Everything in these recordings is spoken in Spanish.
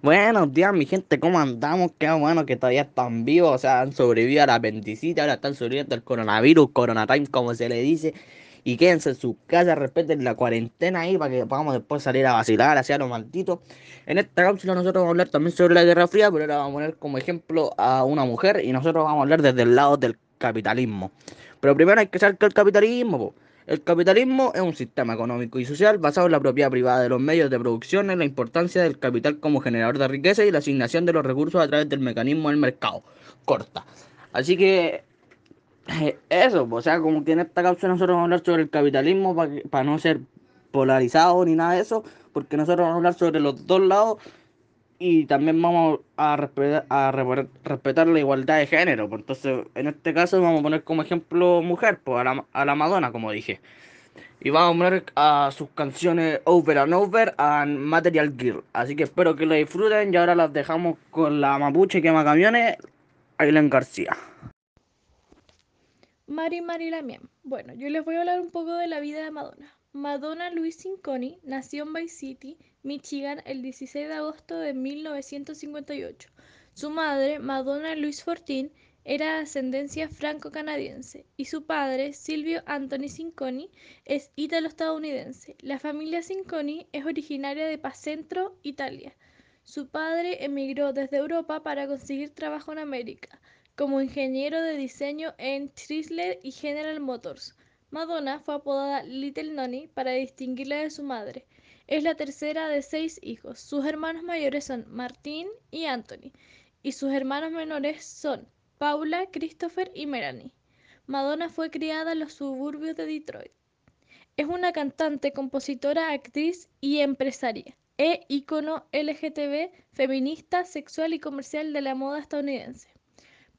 Buenos días, mi gente, ¿cómo andamos? Qué bueno que todavía están vivos, o sea, han sobrevivido a la apendicitis, ahora están sobreviviendo al coronavirus, coronatime, como se le dice. Y quédense en sus casas, respeten la cuarentena ahí para que podamos después salir a vacilar hacia lo maldito. En esta cápsula nosotros vamos a hablar también sobre la Guerra Fría, pero ahora vamos a poner como ejemplo a una mujer y nosotros vamos a hablar desde el lado del capitalismo. Pero primero hay que saber que el capitalismo... Po, el capitalismo es un sistema económico y social basado en la propiedad privada de los medios de producción, en la importancia del capital como generador de riqueza y la asignación de los recursos a través del mecanismo del mercado. Corta. Así que eh, eso, o sea, como que en esta causa nosotros vamos a hablar sobre el capitalismo para no ser polarizado ni nada de eso, porque nosotros vamos a hablar sobre los dos lados y también vamos a respetar, la igualdad de género. Pues entonces, en este caso vamos a poner como ejemplo mujer, pues a la, a la Madonna, como dije. Y vamos a poner a sus canciones Over and Over and Material Girl. Así que espero que lo disfruten y ahora las dejamos con la mapuche que quema camiones, Aileen García. Mari Mari Lamien. Bueno, yo les voy a hablar un poco de la vida de Madonna. Madonna Louise Cinconi nació en Bay City, Michigan, el 16 de agosto de 1958. Su madre, Madonna Louise Fortin, era de ascendencia franco-canadiense y su padre, Silvio Anthony Cinconi, es ítalo-estadounidense. La familia Cinconi es originaria de Pacentro, Italia. Su padre emigró desde Europa para conseguir trabajo en América, como ingeniero de diseño en Chrysler y General Motors. Madonna fue apodada Little Nonny para distinguirla de su madre. Es la tercera de seis hijos. Sus hermanos mayores son Martín y Anthony, y sus hermanos menores son Paula, Christopher y Melanie. Madonna fue criada en los suburbios de Detroit. Es una cantante, compositora, actriz y empresaria. E ícono LGTB, feminista, sexual y comercial de la moda estadounidense.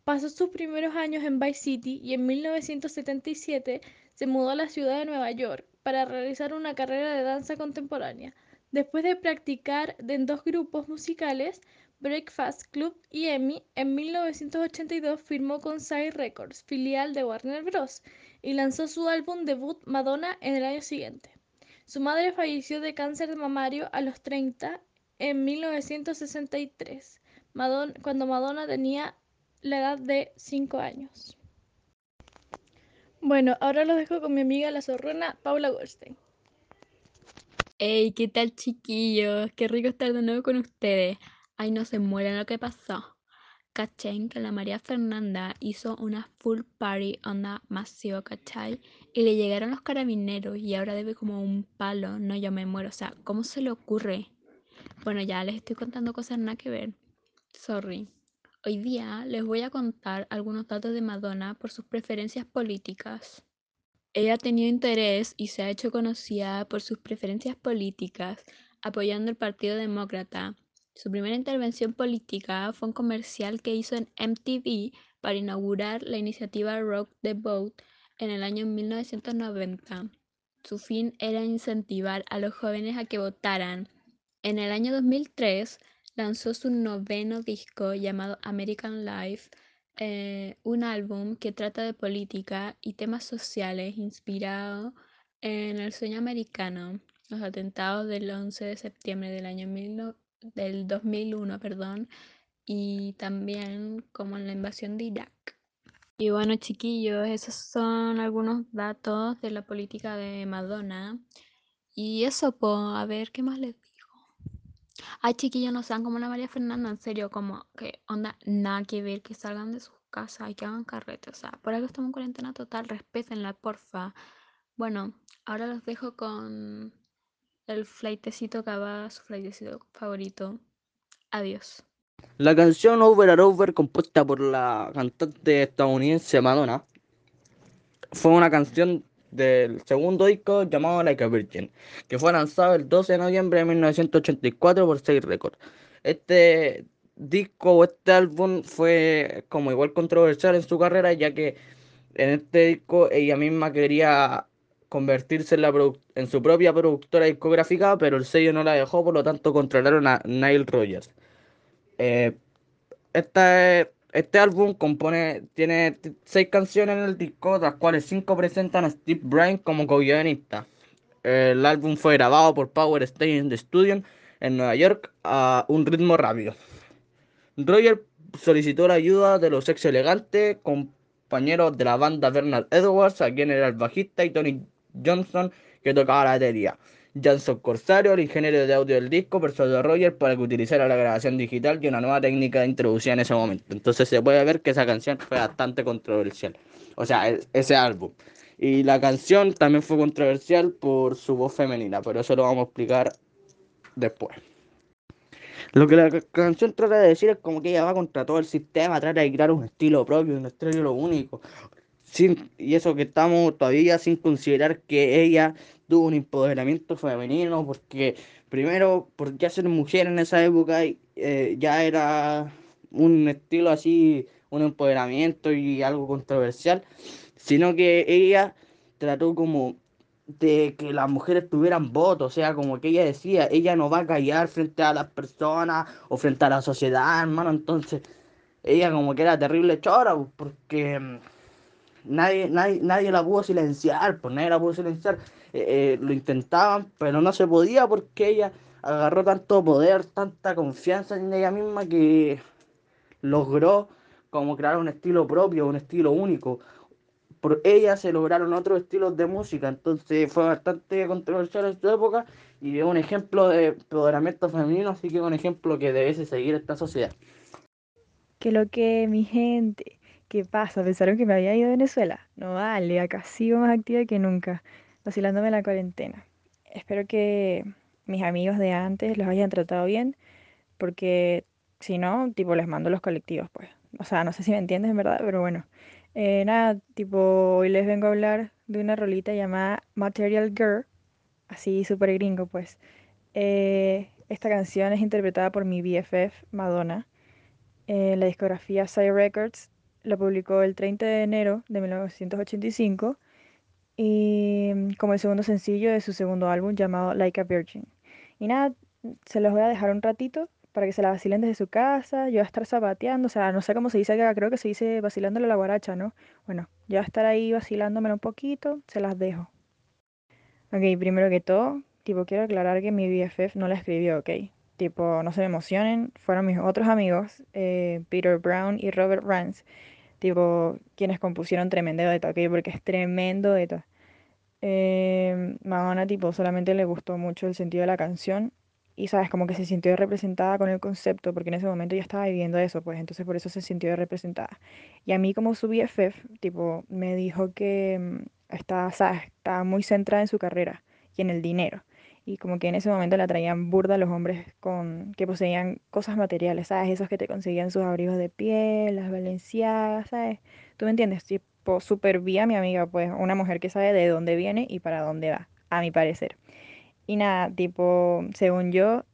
Pasó sus primeros años en Vice City y en 1977 se mudó a la ciudad de Nueva York para realizar una carrera de danza contemporánea. Después de practicar en dos grupos musicales, Breakfast Club y Emmy, en 1982 firmó con Side Records, filial de Warner Bros., y lanzó su álbum debut Madonna en el año siguiente. Su madre falleció de cáncer de mamario a los 30 en 1963, cuando Madonna tenía la edad de 5 años. Bueno, ahora los dejo con mi amiga la zorrona Paula Goldstein. Hey, ¿qué tal chiquillos? Qué rico estar de nuevo con ustedes. Ay, no se mueren lo que pasó. Cachen que la María Fernanda hizo una full party onda masiva, ¿cachai? Y le llegaron los carabineros y ahora debe como un palo. No, yo me muero. O sea, ¿cómo se le ocurre? Bueno, ya les estoy contando cosas nada que ver. Sorry. Hoy día les voy a contar algunos datos de Madonna por sus preferencias políticas. Ella ha tenido interés y se ha hecho conocida por sus preferencias políticas, apoyando el Partido Demócrata. Su primera intervención política fue un comercial que hizo en MTV para inaugurar la iniciativa Rock the Vote en el año 1990. Su fin era incentivar a los jóvenes a que votaran. En el año 2003 lanzó su noveno disco llamado American Life, eh, un álbum que trata de política y temas sociales inspirado en el sueño americano, los atentados del 11 de septiembre del año del 2001, perdón, y también como en la invasión de Irak. Y bueno, chiquillos, esos son algunos datos de la política de Madonna. Y eso, pues, a ver, ¿qué más les Ay, chiquillos, no sean como la María Fernanda, en serio, como que onda, nada que ver, que salgan de sus casas y que hagan carrete. O sea, por algo estamos en cuarentena total, respétenla, porfa. Bueno, ahora los dejo con el flightecito que va, su flightecito favorito. Adiós. La canción Over and Over, compuesta por la cantante estadounidense Madonna, fue una canción del segundo disco llamado Like a Virgin, que fue lanzado el 12 de noviembre de 1984 por Sage Records. Este disco o este álbum fue como igual controversial en su carrera, ya que en este disco ella misma quería convertirse en, su propia productora discográfica, pero el sello no la dejó, por lo tanto contrataron a Nile Rogers. Eh, esta es este álbum compone, tiene seis canciones en el disco, de las cuales cinco presentan a Steve Bryan como co-guionista. El álbum fue grabado por Power Station The Studio en Nueva York a un ritmo rápido. Roger solicitó la ayuda de los ex elegantes compañeros de la banda Bernard Edwards, a quien era el bajista, y Tony Johnson, que tocaba la batería. Johnson Corsario, el ingeniero de audio del disco, persuadió a Roger para que utilizara la grabación digital y una nueva técnica de introducción en ese momento. Entonces se puede ver que esa canción fue bastante controversial. O sea, ese álbum. Y la canción también fue controversial por su voz femenina, pero eso lo vamos a explicar después. Lo que la canción trata de decir es como que ella va contra todo el sistema, trata de crear un estilo propio, un estilo único. Sin, y eso que estamos todavía sin considerar que ella tuvo un empoderamiento femenino, porque primero, porque ser mujer en esa época eh, ya era un estilo así, un empoderamiento y algo controversial, sino que ella trató como de que las mujeres tuvieran voto, o sea, como que ella decía, ella no va a callar frente a las personas o frente a la sociedad, hermano, entonces ella como que era terrible chora, porque mm, nadie, nadie, nadie la pudo silenciar, pues nadie la pudo silenciar, eh, eh, lo intentaban, pero no se podía porque ella agarró tanto poder, tanta confianza en ella misma que logró como crear un estilo propio, un estilo único, por ella se lograron otros estilos de música, entonces fue bastante controversial en su época y es un ejemplo de empoderamiento femenino, así que es un ejemplo que debe seguir esta sociedad. Que lo que mi gente, ¿qué pasa? ¿Pensaron que me había ido a Venezuela? No vale, acá sigo más activa que nunca, vacilándome en la cuarentena. Espero que mis amigos de antes los hayan tratado bien, porque si no, tipo les mando los colectivos, pues. O sea, no sé si me entiendes en verdad, pero bueno. Eh, nada, tipo, hoy les vengo a hablar de una rolita llamada Material Girl, así súper gringo, pues. Eh, esta canción es interpretada por mi BFF, Madonna. Eh, la discografía Side Records la publicó el 30 de enero de 1985 y mm, como el segundo sencillo de su segundo álbum llamado Like a Virgin. Y nada, se los voy a dejar un ratito para que se la vacilen desde su casa, yo voy a estar zapateando, o sea, no sé cómo se dice acá, creo que se dice vacilándole la guaracha, ¿no? Bueno, yo voy a estar ahí vacilándomelo un poquito, se las dejo. Ok, primero que todo, tipo, quiero aclarar que mi BFF no la escribió, ok. Tipo, no se me emocionen, fueron mis otros amigos, eh, Peter Brown y Robert Rance, tipo, quienes compusieron tremendo de ok, porque es tremendo de Eh, Madonna, tipo, solamente le gustó mucho el sentido de la canción y sabes, como que se sintió representada con el concepto, porque en ese momento ya estaba viviendo eso, pues entonces por eso se sintió representada. Y a mí como su BFF, tipo, me dijo que mm, estaba, sabes, estaba muy centrada en su carrera y en el dinero. Y como que en ese momento la traían burda los hombres con que poseían cosas materiales, ¿sabes? Esos que te conseguían sus abrigos de piel, las valenciagas, ¿sabes? ¿Tú me entiendes? Tipo, súper vi a mi amiga, pues, una mujer que sabe de dónde viene y para dónde va, a mi parecer. Y nada, tipo, según yo,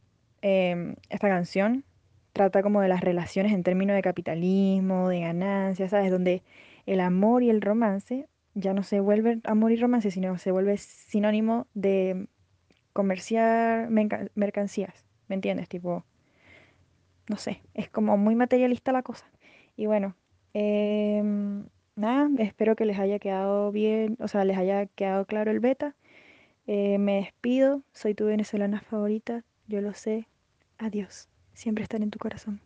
em, esta canción trata como de las relaciones en términos de capitalismo, de ganancias, ¿sabes? Donde el amor y el romance ya no se vuelven amor y romance, sino se vuelve sinónimo de comerciar mercancías, ¿me entiendes? Tipo, no sé, es como muy materialista la cosa. Y bueno, em, nada, espero que les haya quedado bien, o sea, les haya quedado claro el beta. Eh, me despido, soy tu venezolana favorita, yo lo sé. Adiós, siempre estar en tu corazón.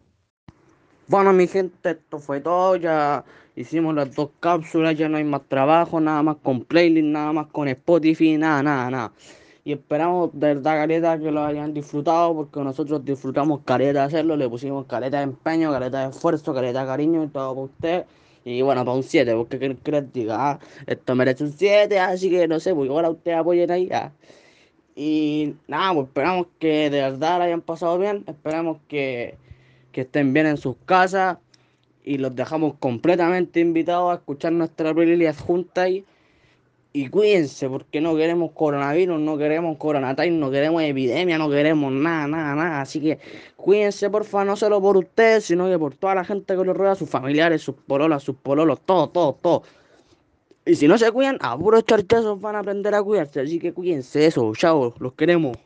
Bueno, mi gente, esto fue todo. Ya hicimos las dos cápsulas, ya no hay más trabajo, nada más con playlist, nada más con Spotify, nada, nada, nada. Y esperamos de verdad, careta, que lo hayan disfrutado, porque nosotros disfrutamos careta de hacerlo, le pusimos careta de empeño, careta de esfuerzo, careta de cariño y todo para usted. Y bueno, para un 7, porque que les diga, ah, esto merece un 7, así que no sé, pues igual a ustedes apoyen ahí. Ah. Y nada, pues esperamos que de verdad la hayan pasado bien, esperamos que, que estén bien en sus casas y los dejamos completamente invitados a escuchar nuestra playlist junta ahí. Y cuídense, porque no queremos coronavirus, no queremos coronatime, no queremos epidemia, no queremos nada, nada, nada. Así que cuídense, porfa, no solo por ustedes, sino que por toda la gente que los rodea, sus familiares, sus pololas, sus pololos, todo, todo, todo. Y si no se cuidan, a puros charchazos van a aprender a cuidarse. Así que cuídense eso, chao, los queremos.